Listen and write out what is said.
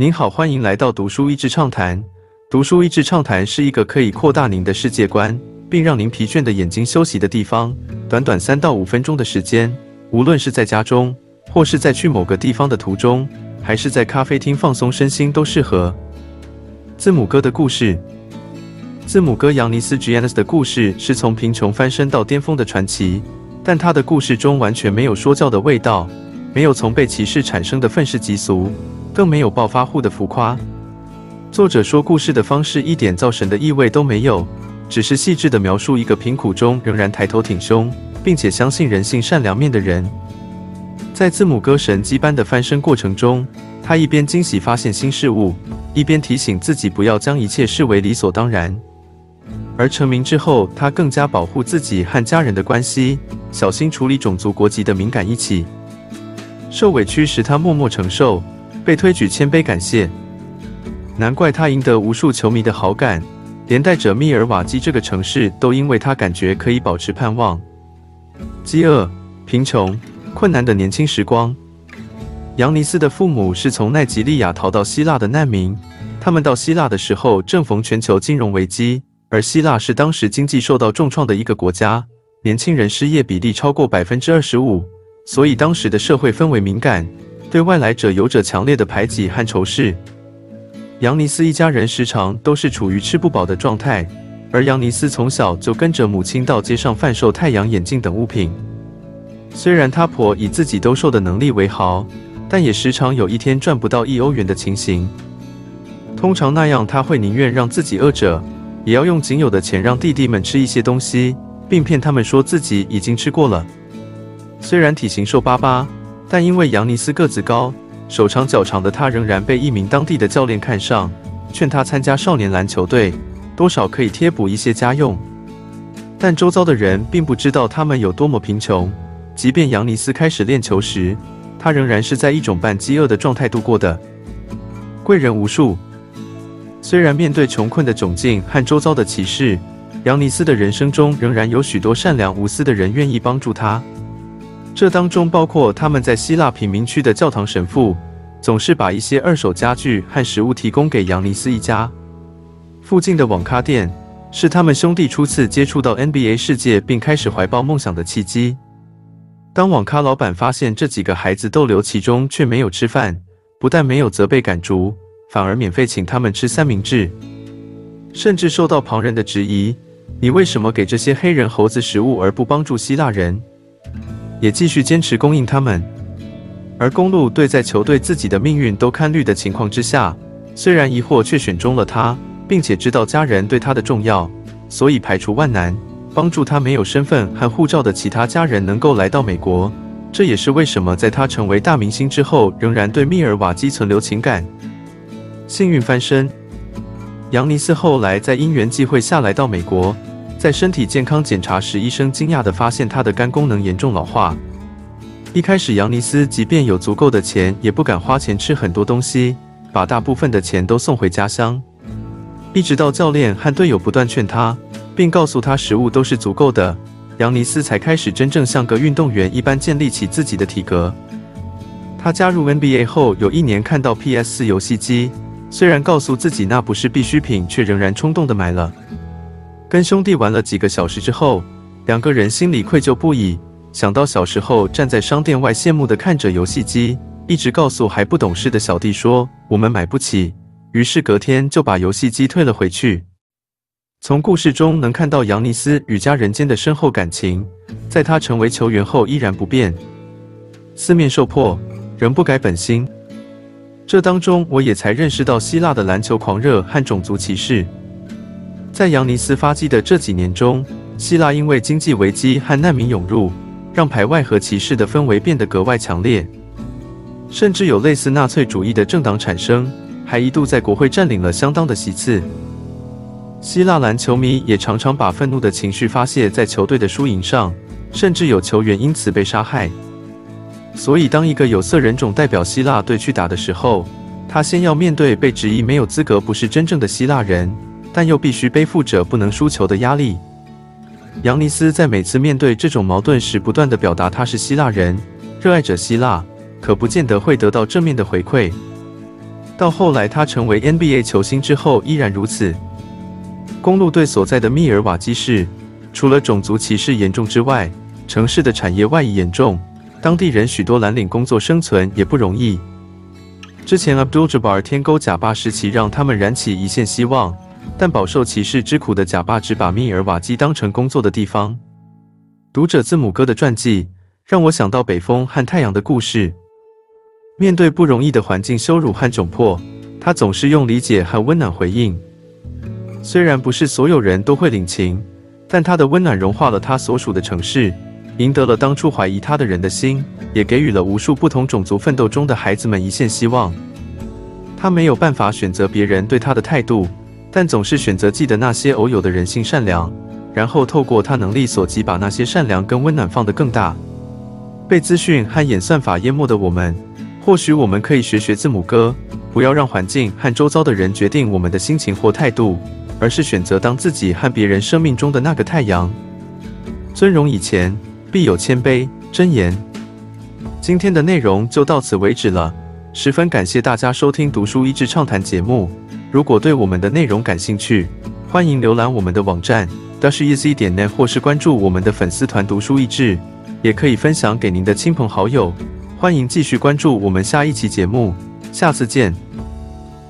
您好，欢迎来到读书益智畅谈。读书益智畅谈是一个可以扩大您的世界观，并让您疲倦的眼睛休息的地方。短短三到五分钟的时间，无论是在家中，或是在去某个地方的途中，还是在咖啡厅放松身心，都适合。字母哥的故事。字母哥扬尼斯 g i a n n s 的故事是从贫穷翻身到巅峰的传奇，但他的故事中完全没有说教的味道，没有从被歧视产生的愤世嫉俗，更没有暴发户的浮夸。作者说故事的方式一点造神的意味都没有，只是细致地描述一个贫苦中仍然抬头挺胸，并且相信人性善良面的人。在字母哥神迹般的翻身过程中，他一边惊喜发现新事物，一边提醒自己不要将一切视为理所当然。而成名之后，他更加保护自己和家人的关系，小心处理种族国籍的敏感一起。受委屈时，他默默承受；被推举，谦卑感谢。难怪他赢得无数球迷的好感，连带着密尔瓦基这个城市都因为他感觉可以保持盼望。饥饿、贫穷、困难的年轻时光。扬尼斯的父母是从奈及利亚逃到希腊的难民，他们到希腊的时候正逢全球金融危机。而希腊是当时经济受到重创的一个国家，年轻人失业比例超过百分之二十五，所以当时的社会氛围敏感，对外来者有着强烈的排挤和仇视。杨尼斯一家人时常都是处于吃不饱的状态，而杨尼斯从小就跟着母亲到街上贩售太阳眼镜等物品。虽然他婆以自己兜售的能力为豪，但也时常有一天赚不到一欧元的情形。通常那样，他会宁愿让自己饿着。也要用仅有的钱让弟弟们吃一些东西，并骗他们说自己已经吃过了。虽然体型瘦巴巴，但因为杨尼斯个子高、手长脚长的他，仍然被一名当地的教练看上，劝他参加少年篮球队，多少可以贴补一些家用。但周遭的人并不知道他们有多么贫穷。即便杨尼斯开始练球时，他仍然是在一种半饥饿的状态度过的。贵人无数。虽然面对穷困的窘境和周遭的歧视，杨尼斯的人生中仍然有许多善良无私的人愿意帮助他。这当中包括他们在希腊贫民区的教堂神父，总是把一些二手家具和食物提供给扬尼斯一家。附近的网咖店是他们兄弟初次接触到 NBA 世界并开始怀抱梦想的契机。当网咖老板发现这几个孩子逗留其中却没有吃饭，不但没有责备赶逐。反而免费请他们吃三明治，甚至受到旁人的质疑：你为什么给这些黑人猴子食物而不帮助希腊人？也继续坚持供应他们。而公路队在球队自己的命运都看绿的情况之下，虽然疑惑，却选中了他，并且知道家人对他的重要，所以排除万难，帮助他没有身份和护照的其他家人能够来到美国。这也是为什么在他成为大明星之后，仍然对密尔瓦基存留情感。幸运翻身，扬尼斯后来在因缘际会下来到美国，在身体健康检查时，医生惊讶地发现他的肝功能严重老化。一开始，扬尼斯即便有足够的钱，也不敢花钱吃很多东西，把大部分的钱都送回家乡。一直到教练和队友不断劝他，并告诉他食物都是足够的，扬尼斯才开始真正像个运动员一般建立起自己的体格。他加入 NBA 后，有一年看到 PS 游戏机。虽然告诉自己那不是必需品，却仍然冲动的买了。跟兄弟玩了几个小时之后，两个人心里愧疚不已。想到小时候站在商店外羡慕的看着游戏机，一直告诉还不懂事的小弟说我们买不起，于是隔天就把游戏机退了回去。从故事中能看到扬尼斯与家人间的深厚感情，在他成为球员后依然不变。四面受迫，仍不改本心。这当中，我也才认识到希腊的篮球狂热和种族歧视。在扬尼斯发迹的这几年中，希腊因为经济危机和难民涌入，让排外和歧视的氛围变得格外强烈，甚至有类似纳粹主义的政党产生，还一度在国会占领了相当的席次。希腊篮球迷也常常把愤怒的情绪发泄在球队的输赢上，甚至有球员因此被杀害。所以，当一个有色人种代表希腊队去打的时候，他先要面对被质疑没有资格、不是真正的希腊人，但又必须背负着不能输球的压力。扬尼斯在每次面对这种矛盾时，不断地表达他是希腊人，热爱着希腊，可不见得会得到正面的回馈。到后来他成为 NBA 球星之后依然如此。公路队所在的密尔瓦基市，除了种族歧视严重之外，城市的产业外移严重，当地人许多蓝领工作生存也不容易。之前 Abdul-Jabbar 天勾贾巴时期让他们燃起一线希望，但饱受歧视之苦的贾巴只把密尔瓦基当成工作的地方。读者字母哥的传记让我想到北风和太阳的故事。面对不容易的环境羞辱和窘迫，他总是用理解和温暖回应。虽然不是所有人都会领情，但他的温暖融化了他所属的城市，赢得了当初怀疑他的人的心，也给予了无数不同种族奋斗中的孩子们一线希望。他没有办法选择别人对他的态度，但总是选择记得那些偶有的人性善良，然后透过他能力所及，把那些善良跟温暖放得更大。被资讯和演算法淹没的我们，或许我们可以学学字母哥，不要让环境和周遭的人决定我们的心情或态度。而是选择当自己和别人生命中的那个太阳。尊荣以前，必有谦卑。箴言。今天的内容就到此为止了，十分感谢大家收听读书益智畅谈节目。如果对我们的内容感兴趣，欢迎浏览我们的网站 dasheasy 点 net，或是关注我们的粉丝团读书益智，也可以分享给您的亲朋好友。欢迎继续关注我们下一期节目，下次见。